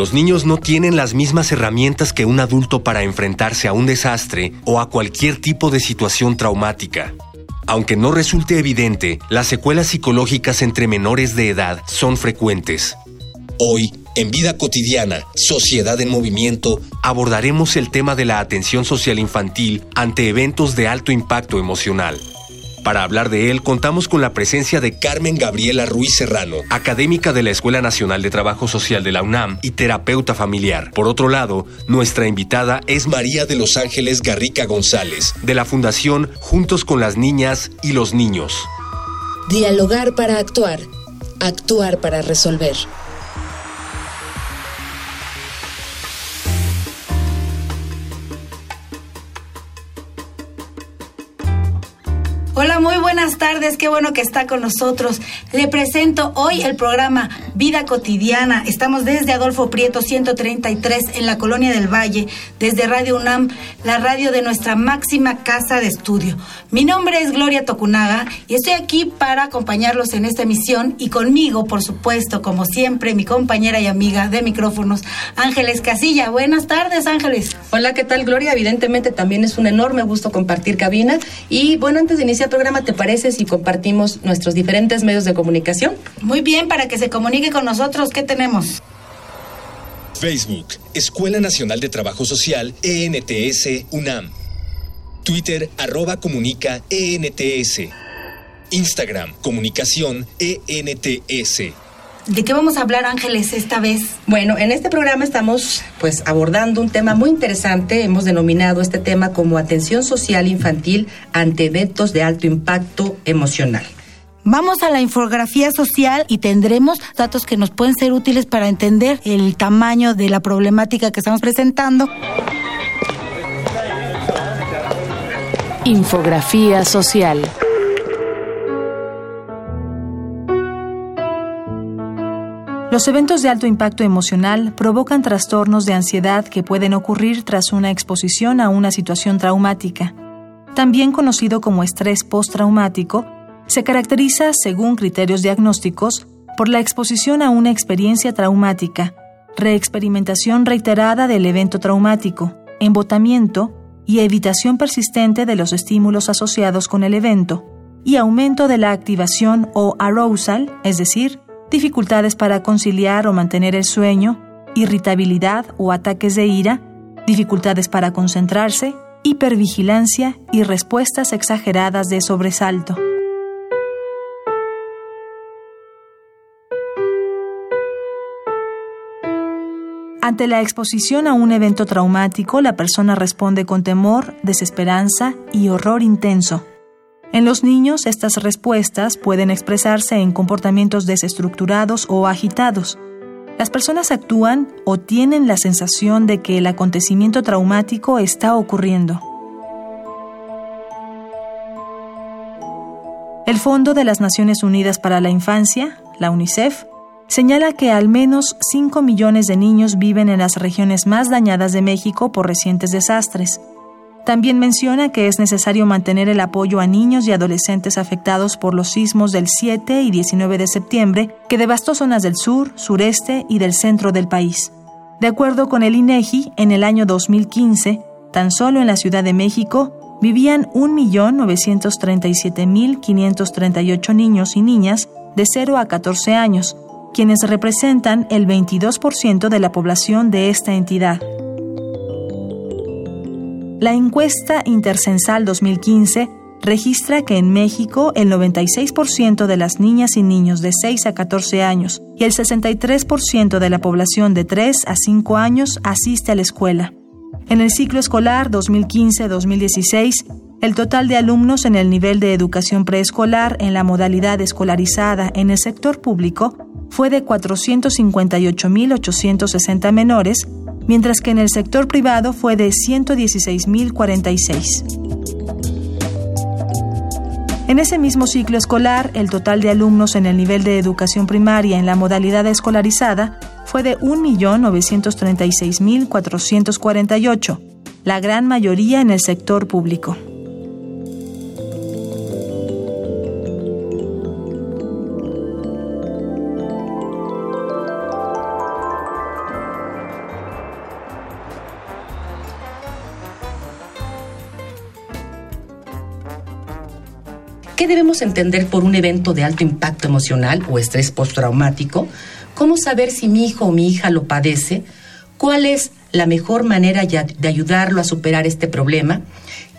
Los niños no tienen las mismas herramientas que un adulto para enfrentarse a un desastre o a cualquier tipo de situación traumática. Aunque no resulte evidente, las secuelas psicológicas entre menores de edad son frecuentes. Hoy, en Vida Cotidiana, Sociedad en Movimiento, abordaremos el tema de la atención social infantil ante eventos de alto impacto emocional. Para hablar de él, contamos con la presencia de Carmen Gabriela Ruiz Serrano, académica de la Escuela Nacional de Trabajo Social de la UNAM y terapeuta familiar. Por otro lado, nuestra invitada es María de Los Ángeles Garrica González, de la Fundación Juntos con las Niñas y los Niños. Dialogar para actuar, actuar para resolver. Hola, muy buenas tardes, qué bueno que está con nosotros. Le presento hoy el programa Vida Cotidiana. Estamos desde Adolfo Prieto 133 en la Colonia del Valle, desde Radio UNAM, la radio de nuestra máxima casa de estudio. Mi nombre es Gloria Tocunaga y estoy aquí para acompañarlos en esta emisión y conmigo, por supuesto, como siempre, mi compañera y amiga de micrófonos, Ángeles Casilla. Buenas tardes, Ángeles. Hola, ¿qué tal, Gloria? Evidentemente también es un enorme gusto compartir cabina y bueno, antes de iniciar programa, ¿te parece si compartimos nuestros diferentes medios de comunicación? Muy bien, para que se comunique con nosotros, ¿qué tenemos? Facebook, Escuela Nacional de Trabajo Social, ENTS, UNAM. Twitter, arroba comunica, ENTS. Instagram, comunicación, ENTS. ¿De qué vamos a hablar, Ángeles, esta vez? Bueno, en este programa estamos pues abordando un tema muy interesante. Hemos denominado este tema como atención social infantil ante eventos de alto impacto emocional. Vamos a la infografía social y tendremos datos que nos pueden ser útiles para entender el tamaño de la problemática que estamos presentando. Infografía social. Los eventos de alto impacto emocional provocan trastornos de ansiedad que pueden ocurrir tras una exposición a una situación traumática. También conocido como estrés postraumático, se caracteriza, según criterios diagnósticos, por la exposición a una experiencia traumática, reexperimentación reiterada del evento traumático, embotamiento y evitación persistente de los estímulos asociados con el evento, y aumento de la activación o arousal, es decir, dificultades para conciliar o mantener el sueño, irritabilidad o ataques de ira, dificultades para concentrarse, hipervigilancia y respuestas exageradas de sobresalto. Ante la exposición a un evento traumático, la persona responde con temor, desesperanza y horror intenso. En los niños, estas respuestas pueden expresarse en comportamientos desestructurados o agitados. Las personas actúan o tienen la sensación de que el acontecimiento traumático está ocurriendo. El Fondo de las Naciones Unidas para la Infancia, la UNICEF, señala que al menos 5 millones de niños viven en las regiones más dañadas de México por recientes desastres. También menciona que es necesario mantener el apoyo a niños y adolescentes afectados por los sismos del 7 y 19 de septiembre que devastó zonas del sur, sureste y del centro del país. De acuerdo con el INEGI, en el año 2015, tan solo en la Ciudad de México vivían 1.937.538 niños y niñas de 0 a 14 años, quienes representan el 22% de la población de esta entidad. La encuesta Intercensal 2015 registra que en México el 96% de las niñas y niños de 6 a 14 años y el 63% de la población de 3 a 5 años asiste a la escuela. En el ciclo escolar 2015-2016, el total de alumnos en el nivel de educación preescolar en la modalidad escolarizada en el sector público fue de 458.860 menores, mientras que en el sector privado fue de 116.046. En ese mismo ciclo escolar, el total de alumnos en el nivel de educación primaria en la modalidad escolarizada fue de 1.936.448, la gran mayoría en el sector público. Debemos entender por un evento de alto impacto emocional o estrés postraumático? ¿Cómo saber si mi hijo o mi hija lo padece? ¿Cuál es la mejor manera de ayudarlo a superar este problema?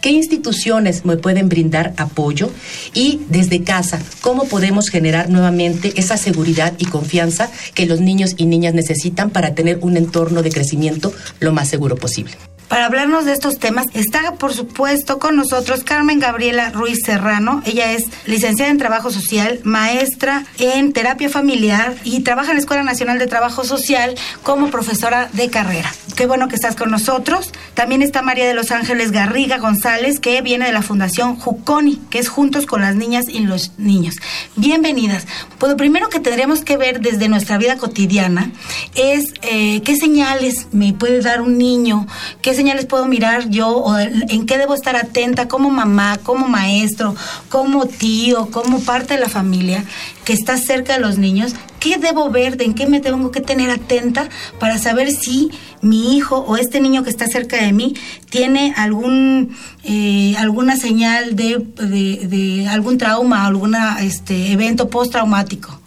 ¿Qué instituciones me pueden brindar apoyo? Y desde casa, ¿cómo podemos generar nuevamente esa seguridad y confianza que los niños y niñas necesitan para tener un entorno de crecimiento lo más seguro posible? Para hablarnos de estos temas está, por supuesto, con nosotros Carmen Gabriela Ruiz Serrano. Ella es licenciada en Trabajo Social, maestra en Terapia Familiar y trabaja en la Escuela Nacional de Trabajo Social como profesora de carrera. Qué bueno que estás con nosotros. También está María de los Ángeles Garriga González, que viene de la Fundación Juconi, que es Juntos con las Niñas y los Niños. Bienvenidas. Pues lo primero que tendríamos que ver desde nuestra vida cotidiana es eh, qué señales me puede dar un niño, qué señales puedo mirar yo o en qué debo estar atenta como mamá, como maestro, como tío, como parte de la familia que está cerca de los niños? ¿Qué debo ver? ¿En qué me tengo que tener atenta para saber si mi hijo o este niño que está cerca de mí tiene algún eh, alguna señal de, de, de algún trauma, algún este, evento postraumático?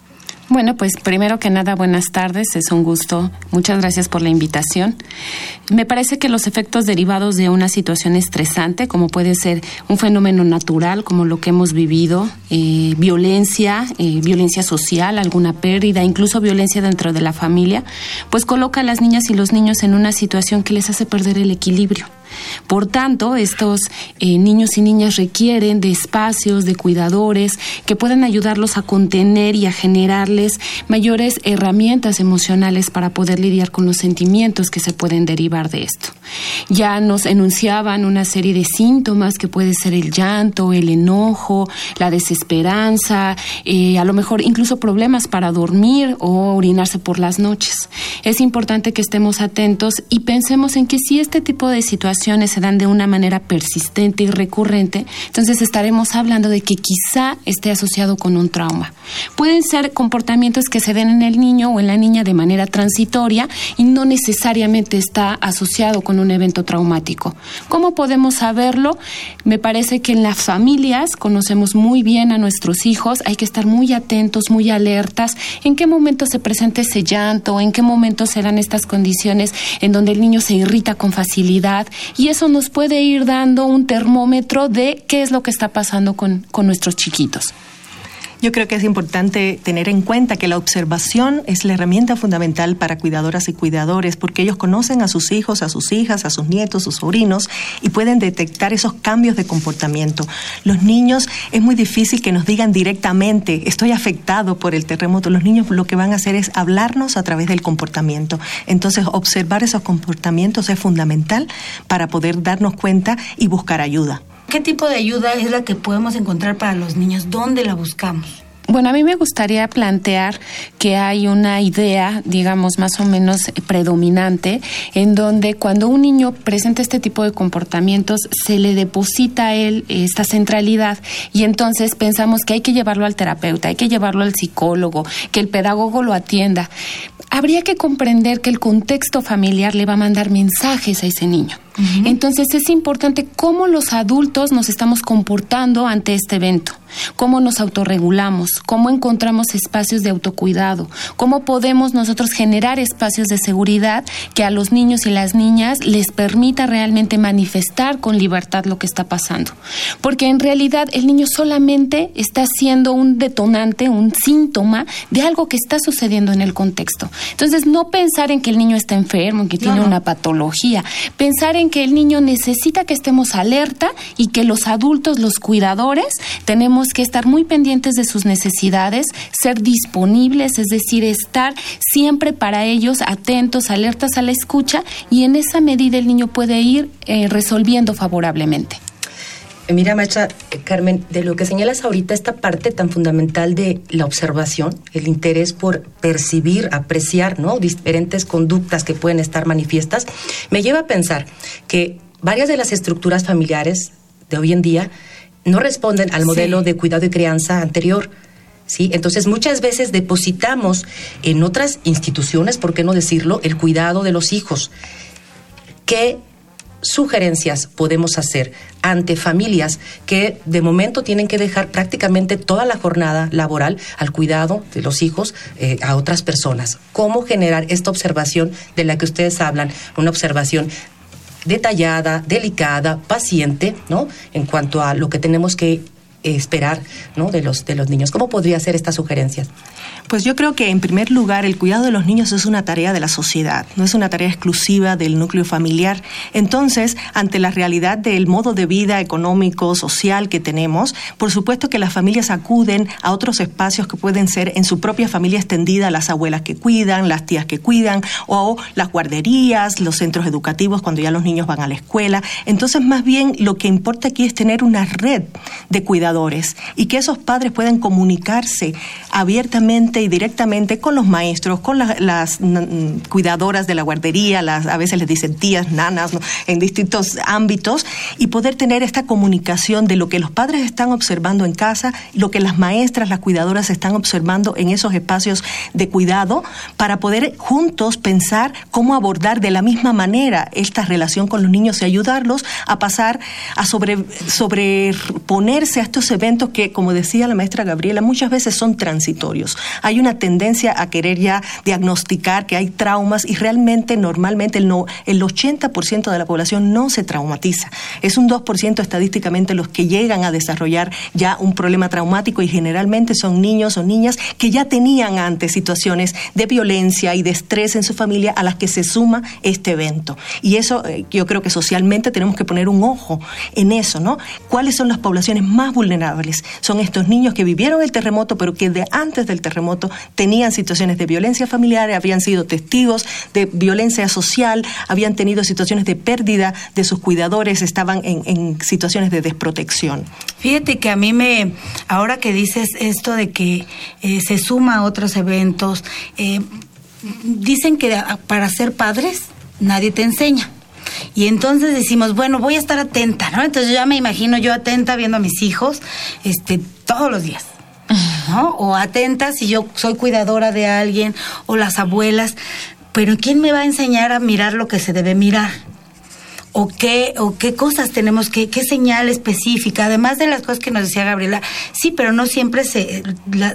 Bueno, pues primero que nada, buenas tardes, es un gusto. Muchas gracias por la invitación. Me parece que los efectos derivados de una situación estresante, como puede ser un fenómeno natural, como lo que hemos vivido, eh, violencia, eh, violencia social, alguna pérdida, incluso violencia dentro de la familia, pues coloca a las niñas y los niños en una situación que les hace perder el equilibrio. Por tanto, estos eh, niños y niñas requieren de espacios, de cuidadores que puedan ayudarlos a contener y a generarles mayores herramientas emocionales para poder lidiar con los sentimientos que se pueden derivar de esto. Ya nos enunciaban una serie de síntomas que puede ser el llanto, el enojo, la desesperanza, eh, a lo mejor incluso problemas para dormir o orinarse por las noches. Es importante que estemos atentos y pensemos en que si este tipo de situaciones se dan de una manera persistente y recurrente, entonces estaremos hablando de que quizá esté asociado con un trauma. Pueden ser comportamientos que se den en el niño o en la niña de manera transitoria y no necesariamente está asociado con un evento traumático. ¿Cómo podemos saberlo? Me parece que en las familias conocemos muy bien a nuestros hijos, hay que estar muy atentos, muy alertas, en qué momento se presenta ese llanto, en qué momento se dan estas condiciones en donde el niño se irrita con facilidad y eso nos puede ir dando un termómetro de qué es lo que está pasando con, con nuestros chiquitos. Yo creo que es importante tener en cuenta que la observación es la herramienta fundamental para cuidadoras y cuidadores, porque ellos conocen a sus hijos, a sus hijas, a sus nietos, sus sobrinos y pueden detectar esos cambios de comportamiento. Los niños es muy difícil que nos digan directamente, estoy afectado por el terremoto. Los niños lo que van a hacer es hablarnos a través del comportamiento. Entonces, observar esos comportamientos es fundamental para poder darnos cuenta y buscar ayuda. ¿Qué tipo de ayuda es la que podemos encontrar para los niños? ¿Dónde la buscamos? Bueno, a mí me gustaría plantear que hay una idea, digamos, más o menos predominante, en donde cuando un niño presenta este tipo de comportamientos, se le deposita a él esta centralidad y entonces pensamos que hay que llevarlo al terapeuta, hay que llevarlo al psicólogo, que el pedagogo lo atienda. Habría que comprender que el contexto familiar le va a mandar mensajes a ese niño. Entonces es importante cómo los adultos nos estamos comportando ante este evento. Cómo nos autorregulamos, cómo encontramos espacios de autocuidado, cómo podemos nosotros generar espacios de seguridad que a los niños y las niñas les permita realmente manifestar con libertad lo que está pasando. Porque en realidad el niño solamente está siendo un detonante, un síntoma de algo que está sucediendo en el contexto. Entonces, no pensar en que el niño está enfermo, que tiene una patología, pensar en que el niño necesita que estemos alerta y que los adultos, los cuidadores, tenemos que estar muy pendientes de sus necesidades, ser disponibles, es decir, estar siempre para ellos atentos, alertas a la escucha y en esa medida el niño puede ir eh, resolviendo favorablemente. Mira, maestra eh, Carmen, de lo que señalas ahorita, esta parte tan fundamental de la observación, el interés por percibir, apreciar, ¿no? Diferentes conductas que pueden estar manifiestas, me lleva a pensar que varias de las estructuras familiares de hoy en día no responden al modelo de cuidado y crianza anterior. ¿Sí? Entonces muchas veces depositamos en otras instituciones, por qué no decirlo, el cuidado de los hijos. ¿Qué sugerencias podemos hacer ante familias que de momento tienen que dejar prácticamente toda la jornada laboral al cuidado de los hijos eh, a otras personas? ¿Cómo generar esta observación de la que ustedes hablan? Una observación detallada, delicada, paciente, ¿no? En cuanto a lo que tenemos que esperar, ¿no? De los de los niños. ¿Cómo podría ser estas sugerencias? Pues yo creo que en primer lugar el cuidado de los niños es una tarea de la sociedad, no es una tarea exclusiva del núcleo familiar. Entonces, ante la realidad del modo de vida económico, social que tenemos, por supuesto que las familias acuden a otros espacios que pueden ser en su propia familia extendida, las abuelas que cuidan, las tías que cuidan, o las guarderías, los centros educativos cuando ya los niños van a la escuela. Entonces, más bien lo que importa aquí es tener una red de y que esos padres puedan comunicarse abiertamente y directamente con los maestros, con las cuidadoras de la guardería, las, a veces les dicen tías, nanas, en distintos ámbitos, y poder tener esta comunicación de lo que los padres están observando en casa, lo que las maestras, las cuidadoras están observando en esos espacios de cuidado, para poder juntos pensar cómo abordar de la misma manera esta relación con los niños y ayudarlos a pasar a sobre, sobreponerse a estos eventos que, como decía la maestra Gabriela, muchas veces son transitorios hay una tendencia a querer ya diagnosticar que hay traumas y realmente normalmente el, no, el 80% de la población no se traumatiza. Es un 2% estadísticamente los que llegan a desarrollar ya un problema traumático y generalmente son niños o niñas que ya tenían antes situaciones de violencia y de estrés en su familia a las que se suma este evento. Y eso eh, yo creo que socialmente tenemos que poner un ojo en eso, ¿no? ¿Cuáles son las poblaciones más vulnerables? Son estos niños que vivieron el terremoto pero que de antes del terremoto tenían situaciones de violencia familiar, habían sido testigos de violencia social, habían tenido situaciones de pérdida de sus cuidadores, estaban en, situaciones de desprotección. Fíjate que a mí me, ahora que dices esto de que eh, se suma a otros eventos, eh, dicen que para ser padres nadie te enseña. Y entonces decimos, bueno, voy a estar atenta, ¿no? Entonces ya me imagino yo atenta viendo a mis hijos este, todos los días. ¿no? O atentas si yo soy cuidadora de alguien o las abuelas, pero ¿quién me va a enseñar a mirar lo que se debe mirar? O qué, o qué cosas tenemos, que, qué señal específica, además de las cosas que nos decía Gabriela, sí, pero no siempre se,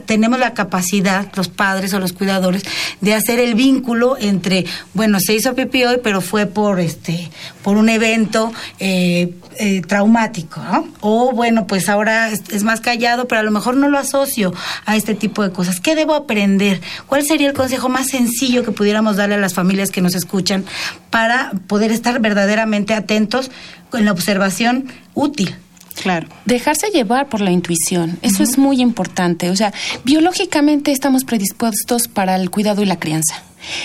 tenemos la capacidad, los padres o los cuidadores, de hacer el vínculo entre, bueno, se hizo pipí hoy, pero fue por este, por un evento eh, eh, traumático, ¿no? O bueno, pues ahora es, más callado, pero a lo mejor no lo asocio a este tipo de cosas. ¿Qué debo aprender? ¿Cuál sería el consejo más sencillo que pudiéramos darle a las familias que nos escuchan para poder estar verdaderamente atentos con la observación útil. Claro. Dejarse llevar por la intuición, eso es muy importante. O sea, biológicamente estamos predispuestos para el cuidado y la crianza.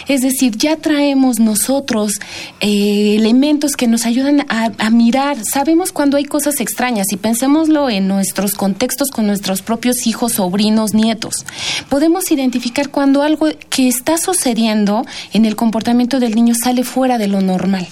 Es decir, ya traemos nosotros eh, elementos que nos ayudan a, mirar. Sabemos cuando hay cosas extrañas y pensémoslo en nuestros contextos con nuestros propios hijos, sobrinos, nietos. Podemos identificar cuando algo que está sucediendo en el comportamiento del niño sale fuera de lo normal.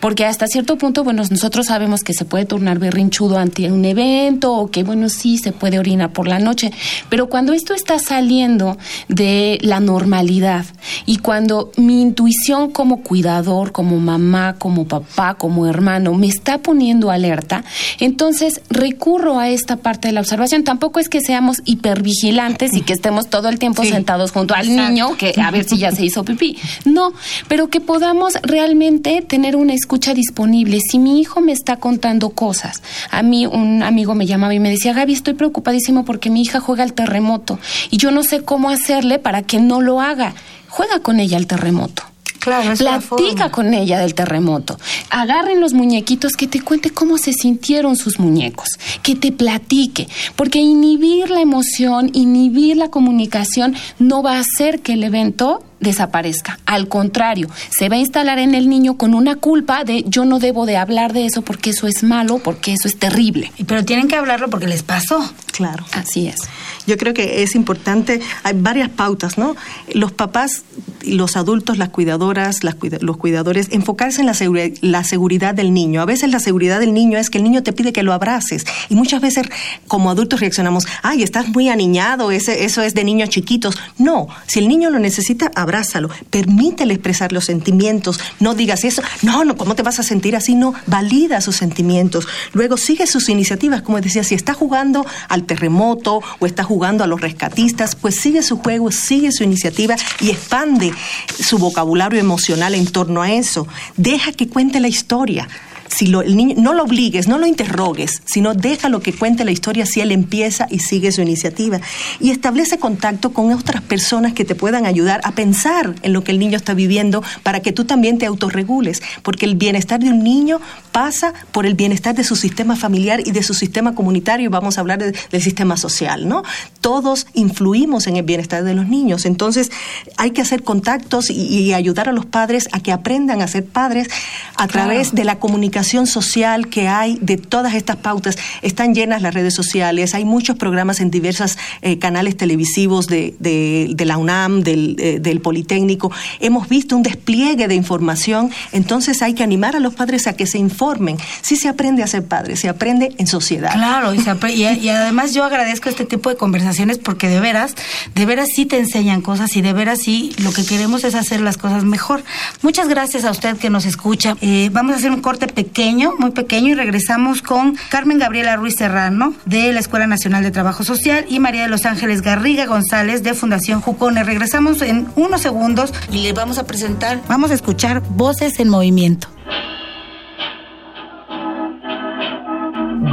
Porque hasta cierto punto, bueno, nosotros sabemos que se puede tornar berrinchudo ante un evento o que, bueno, sí, se puede orinar por la noche. Pero cuando esto está saliendo de la normalidad y cuando mi intuición como cuidador, como mamá, como papá, como hermano, me está poniendo alerta, entonces recurro a esta parte de la observación. Tampoco es que seamos hipervigilantes y que estemos todo el tiempo sentados junto al niño, que a ver si ya se hizo pipí. No, pero que podamos realmente tener una escucha disponible. Si mi hijo me está contando cosas, a mí un amigo me llamaba y me decía, Gaby, estoy preocupadísimo porque mi hija juega al terremoto y yo no sé cómo hacerle para que no lo haga. Juega con ella al terremoto. Claro, es Platica con ella del terremoto. Agarren los muñequitos que te cuente cómo se sintieron sus muñecos, que te platique, porque inhibir la emoción, inhibir la comunicación no va a hacer que el evento desaparezca. Al contrario, se va a instalar en el niño con una culpa de yo no debo de hablar de eso porque eso es malo, porque eso es terrible. Pero tienen que hablarlo porque les pasó. Claro. Así es. Yo creo que es importante, hay varias pautas, ¿no? Los papás, los adultos, las cuidadoras, los cuidadores, enfocarse en la, la seguridad del niño. A veces la seguridad del niño es que el niño te pide que lo abraces y muchas veces como adultos reaccionamos, ay, estás muy aniñado, ese, eso es de niños chiquitos. No, si el niño lo necesita, abrázalo, permítele expresar los sentimientos, no digas eso, no, no, ¿cómo te vas a sentir así? No, valida sus sentimientos, luego sigue sus iniciativas, como decía, si está jugando al terremoto o está jugando a los rescatistas, pues sigue su juego, sigue su iniciativa y expande su vocabulario emocional en torno a eso. Deja que cuente la historia si lo, el niño, no lo obligues, no lo interrogues, sino déjalo que cuente la historia si él empieza y sigue su iniciativa. Y establece contacto con otras personas que te puedan ayudar a pensar en lo que el niño está viviendo para que tú también te autorregules, porque el bienestar de un niño pasa por el bienestar de su sistema familiar y de su sistema comunitario, y vamos a hablar del sistema social, ¿no? Todos influimos en el bienestar de los niños, entonces hay que hacer contactos y, ayudar a los padres a que aprendan a ser padres a través de la comunicación social que hay de todas estas pautas. Están llenas las redes sociales, hay muchos programas en diversos eh, canales televisivos de, de, la UNAM, del, eh, del, Politécnico. Hemos visto un despliegue de información, entonces hay que animar a los padres a que se informen. Si se aprende a ser padre, se aprende en sociedad. Claro, y, y, además yo agradezco este tipo de conversaciones porque de veras, de veras sí te enseñan cosas y de veras sí lo que queremos es hacer las cosas mejor. Muchas gracias a usted que nos escucha. Eh, vamos a hacer un corte pequeño pequeño, muy pequeño, y regresamos con Carmen Gabriela Ruiz Serrano, de la Escuela Nacional de Trabajo Social, y María de los Ángeles Garriga González, de Fundación Jucone. Regresamos en unos segundos y le vamos a presentar, vamos a escuchar Voces en Movimiento.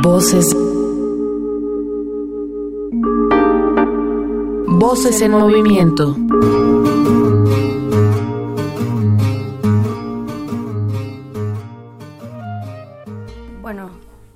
Voces. Voces en movimiento.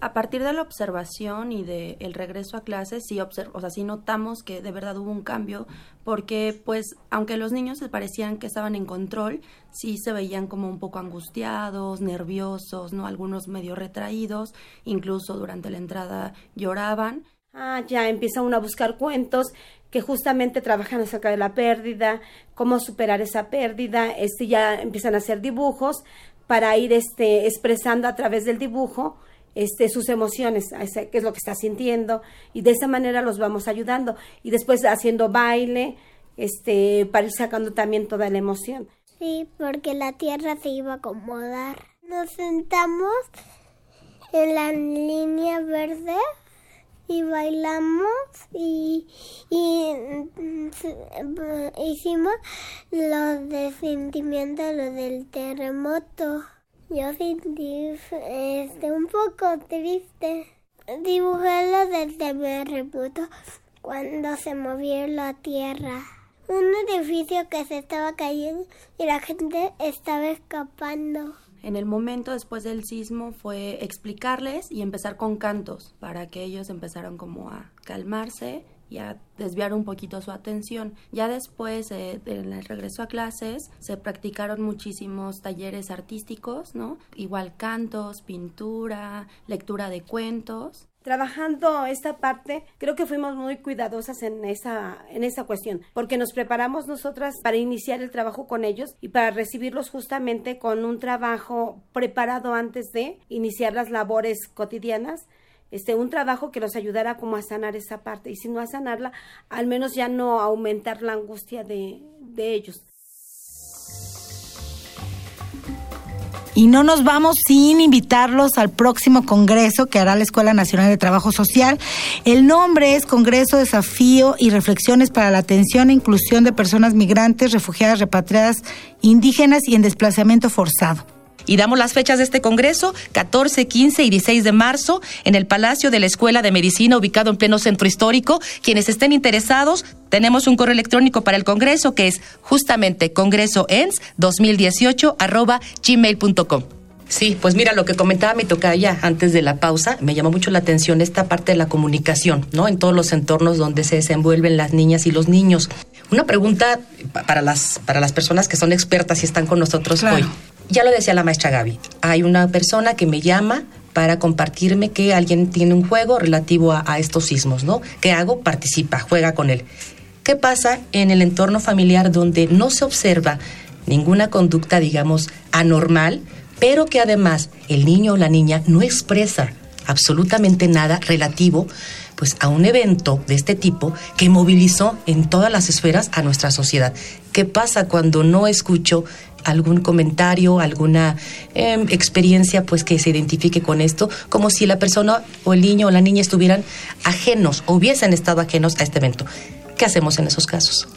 A partir de la observación y del el regreso a clases, sí, o sea, sí notamos que de verdad hubo un cambio, porque pues aunque los niños se parecían que estaban en control, sí se veían como un poco angustiados, nerviosos, ¿no? Algunos medio retraídos, incluso durante la entrada lloraban. Ah, ya empieza uno a buscar cuentos que justamente trabajan acerca de la pérdida, cómo superar esa pérdida, este ya empiezan a hacer dibujos para ir este expresando a través del dibujo este, sus emociones, qué es lo que está sintiendo, y de esa manera los vamos ayudando. Y después haciendo baile, este, para ir sacando también toda la emoción. Sí, porque la tierra se iba a acomodar. Nos sentamos en la línea verde y bailamos y, y, mm, hicimos los de sentimiento, lo del terremoto. Yo sentí este, un poco triste. Dibujé lo del terremoto cuando se movió la tierra. Un edificio que se estaba cayendo y la gente estaba escapando. En el momento después del sismo fue explicarles y empezar con cantos para que ellos empezaran como a calmarse y a desviar un poquito su atención. Ya después, eh, en el regreso a clases, se practicaron muchísimos talleres artísticos, ¿no? Igual cantos, pintura, lectura de cuentos trabajando esta parte, creo que fuimos muy cuidadosas en esa, en esa cuestión, porque nos preparamos nosotras para iniciar el trabajo con ellos y para recibirlos justamente con un trabajo preparado antes de iniciar las labores cotidianas este, un trabajo que los ayudara como a sanar esa parte y si no a sanarla, al menos ya no aumentar la angustia de, de ellos. Y no nos vamos sin invitarlos al próximo congreso que hará la Escuela Nacional de Trabajo Social. El nombre es Congreso Desafío y Reflexiones para la Atención e Inclusión de Personas Migrantes, Refugiadas, Repatriadas, Indígenas y en Desplazamiento Forzado. Y damos las fechas de este congreso, 14, 15 y 16 de marzo, en el Palacio de la Escuela de Medicina, ubicado en pleno centro histórico. Quienes estén interesados, tenemos un correo electrónico para el congreso que es justamente congresoens2018 arroba gmail.com. Sí, pues mira, lo que comentaba mi tocaya antes de la pausa, me llamó mucho la atención esta parte de la comunicación, ¿no? En todos los entornos donde se desenvuelven las niñas y los niños. Una pregunta para las, para las personas que son expertas y están con nosotros hoy. Ya lo decía la maestra Gaby, hay una persona que me llama para compartirme que alguien tiene un juego relativo a, estos sismos, ¿no? ¿Qué hago? Participa, juega con él. ¿Qué pasa en el entorno familiar donde no se observa ninguna conducta, digamos, anormal, pero que además el niño o la niña no expresa absolutamente nada relativo pues a un evento de este tipo que movilizó en todas las esferas a nuestra sociedad. ¿Qué pasa cuando no escucho algún comentario, alguna em, experiencia pues que se identifique con esto, como si la persona o el niño o la niña estuvieran ajenos o hubiesen estado ajenos a este evento? ¿Qué hacemos en esos casos?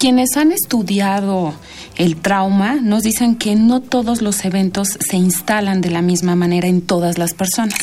Quienes han estudiado el trauma nos dicen que no todos los eventos se instalan de la misma manera en todas las personas.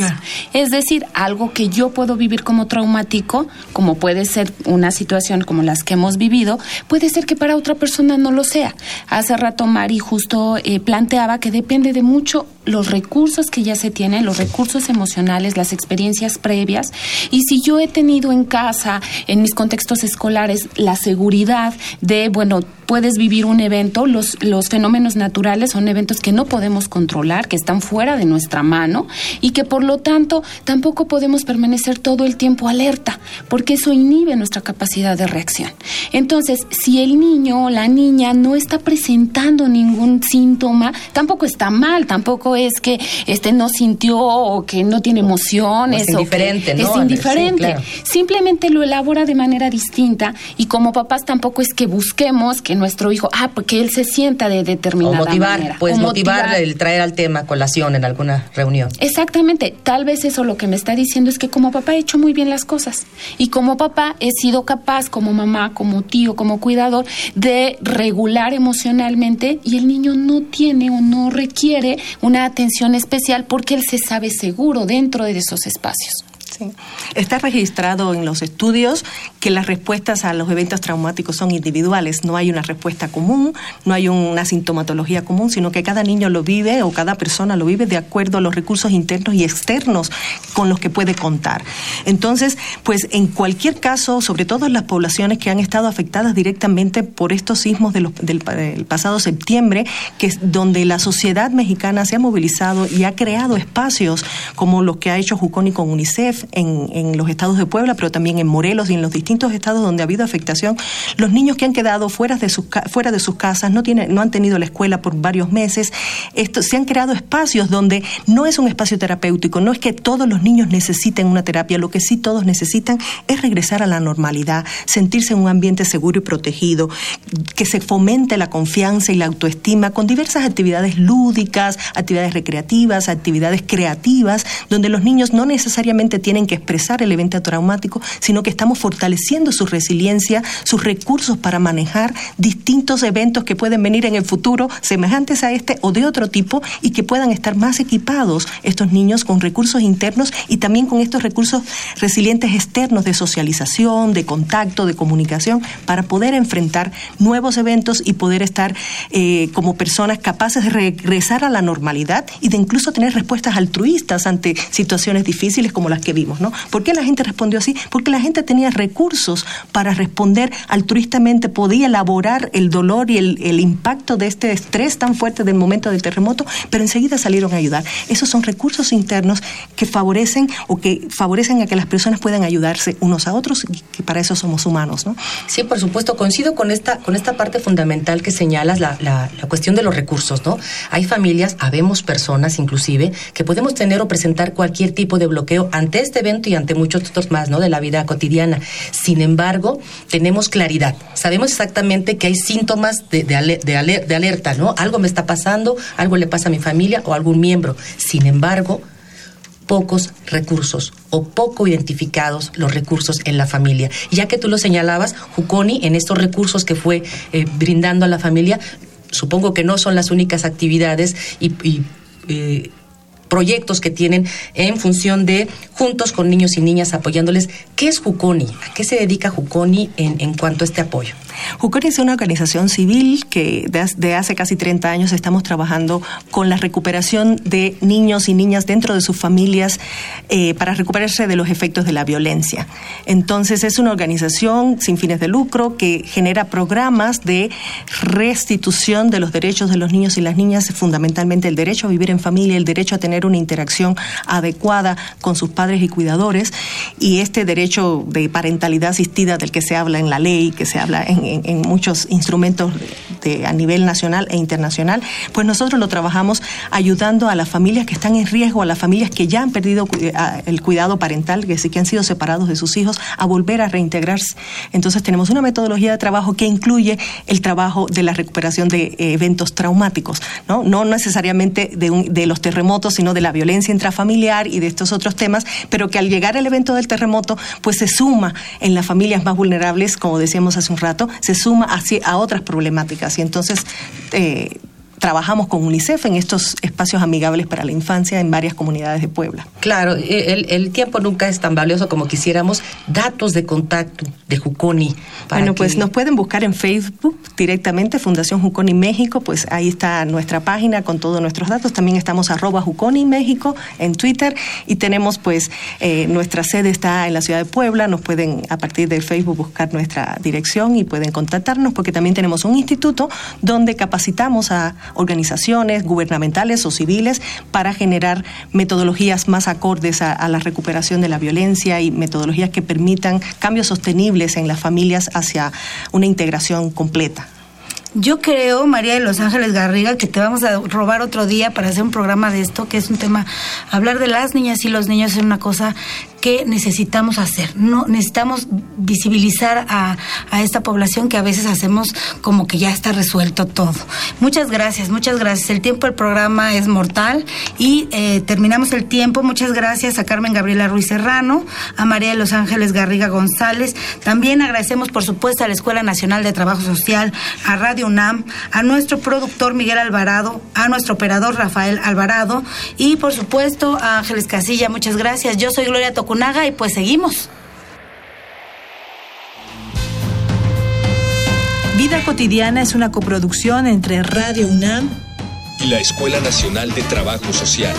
Es decir, algo que yo puedo vivir como traumático, como puede ser una situación como las que hemos vivido, puede ser que para otra persona no lo sea. Hace rato Mari justo eh, planteaba que depende de mucho los recursos que ya se tienen, los recursos emocionales, las experiencias previas. Y si yo he tenido en casa, en mis contextos escolares, la seguridad de, bueno, puedes vivir un evento, los, los fenómenos naturales son eventos que no podemos controlar, que están fuera de nuestra mano y que por lo tanto tampoco podemos permanecer todo el tiempo alerta, porque eso inhibe nuestra capacidad de reacción. Entonces, si el niño o la niña no está presentando ningún síntoma, tampoco está mal, tampoco es que este no sintió o que no tiene emociones. es indiferente, Es indiferente. Simplemente lo elabora de manera distinta y como papás tampoco es que busquemos que nuestro hijo, ah, porque él se sienta de determinada o motivar, manera. Pues motivar, el traer al tema colación en alguna reunión. Exactamente. Tal vez eso lo que me está diciendo es que como papá he hecho muy bien las cosas y como papá he sido capaz, como mamá, como tío, como cuidador, de regular emocionalmente y el niño no tiene o no requiere una atención especial porque él se sabe seguro dentro de esos espacios. Está registrado en los estudios que las respuestas a los eventos traumáticos son individuales. No hay una respuesta común, no hay una sintomatología común, sino que cada niño lo vive o cada persona lo vive de acuerdo a los recursos internos y externos con los que puede contar. Entonces, pues en cualquier caso, sobre todo en las poblaciones que han estado afectadas directamente por estos sismos del, pasado septiembre, que es donde la sociedad mexicana se ha movilizado y ha creado espacios como los que ha hecho Juconi con UNICEF, en, los estados de Puebla, pero también en Morelos y en los distintos estados donde ha habido afectación, los niños que han quedado fuera de sus, fuera de sus casas, no, tienen, no han tenido la escuela por varios meses, esto, se han creado espacios donde no es un espacio terapéutico, no es que todos los niños necesiten una terapia, lo que sí todos necesitan es regresar a la normalidad, sentirse en un ambiente seguro y protegido, que se fomente la confianza y la autoestima con diversas actividades lúdicas, actividades recreativas, actividades creativas, donde los niños no necesariamente tienen que expresar el evento traumático, sino que estamos fortaleciendo su resiliencia, sus recursos para manejar distintos eventos que pueden venir en el futuro, semejantes a este o de otro tipo, y que puedan estar más equipados estos niños con recursos internos y también con estos recursos resilientes externos de socialización, de contacto, de comunicación, para poder enfrentar nuevos eventos y poder estar eh, como personas capaces de regresar a la normalidad y de incluso tener respuestas altruistas ante situaciones difíciles como las que vimos. ¿Por qué la gente respondió así? Porque la gente tenía recursos para responder altruistamente, podía elaborar el dolor y el, impacto de este estrés tan fuerte del momento del terremoto, pero enseguida salieron a ayudar. Esos son recursos internos que favorecen o que favorecen a que las personas puedan ayudarse unos a otros y que para eso somos humanos, ¿no? Sí, por supuesto, coincido con esta, con esta parte fundamental que señalas, la, la, la cuestión de los recursos, ¿no? Hay familias, habemos personas inclusive, que podemos tener o presentar cualquier tipo de bloqueo ante este evento y ante muchos otros más, ¿no? De la vida cotidiana. Sin embargo, tenemos claridad. Sabemos exactamente que hay síntomas de, de, de alerta, ¿no? Algo me está pasando, algo le pasa a mi familia o a algún miembro. Sin embargo, pocos recursos o poco identificados los recursos en la familia. Ya que tú lo señalabas, Juconi, en estos recursos que fue eh, brindando a la familia, supongo que no son las únicas actividades y, eh, proyectos que tienen en función de juntos con niños y niñas apoyándoles. ¿Qué es Juconi? ¿A qué se dedica Juconi en, en cuanto a este apoyo? Juconi es una organización civil que desde hace casi 30 años estamos trabajando con la recuperación de niños y niñas dentro de sus familias eh, para recuperarse de los efectos de la violencia. Entonces es una organización sin fines de lucro que genera programas de restitución de los derechos de los niños y las niñas, fundamentalmente el derecho a vivir en familia, el derecho a tener una interacción adecuada con sus padres y cuidadores y este derecho de parentalidad asistida del que se habla en la ley, que se habla en, en, muchos instrumentos de, a nivel nacional e internacional, pues nosotros lo trabajamos ayudando a las familias que están en riesgo, a las familias que ya han perdido eh, el cuidado parental, que sí que han sido separados de sus hijos, a volver a reintegrarse. Entonces tenemos una metodología de trabajo que incluye el trabajo de la recuperación de eh, eventos traumáticos, ¿no? no necesariamente de, de los terremotos, sino de la violencia intrafamiliar y de estos otros temas, pero que al llegar el evento del terremoto, pues se suma en las familias más vulnerables, como decíamos hace un rato, se suma a, a otras problemáticas. Y entonces eh, trabajamos con UNICEF en estos espacios amigables para la infancia en varias comunidades de Puebla. Claro, el, tiempo nunca es tan valioso como quisiéramos. Datos de contacto de Juconi. bueno, pues nos pueden buscar en Facebook directamente, Fundación Juconi México, pues ahí está nuestra página con todos nuestros datos. También estamos arroba Juconi México en Twitter y tenemos pues eh, nuestra sede está en la ciudad de Puebla. Nos pueden a partir de Facebook buscar nuestra dirección y pueden contactarnos porque también tenemos un instituto donde capacitamos a organizaciones gubernamentales o civiles para generar metodologías más acordes a, la recuperación de la violencia y metodologías que permitan cambios sostenibles en las familias hacia una integración completa. Yo creo, María de Los Ángeles Garriga, que te vamos a robar otro día para hacer un programa de esto, que es un tema, hablar de las niñas y los niños es una cosa que necesitamos hacer. No, necesitamos visibilizar a, a, esta población que a veces hacemos como que ya está resuelto todo. Muchas gracias, muchas gracias. El tiempo del programa es mortal y eh, terminamos el tiempo. Muchas gracias a Carmen Gabriela Ruiz Serrano, a María de Los Ángeles Garriga González. También agradecemos, por supuesto, a la Escuela Nacional de Trabajo Social, a Radio UNAM, a nuestro productor Miguel Alvarado, a nuestro operador Rafael Alvarado y, por supuesto, a Ángeles Casilla. Muchas gracias. Yo soy Gloria Toc y pues seguimos. Vida cotidiana es una coproducción entre Radio UNAM y la Escuela Nacional de Trabajo Social.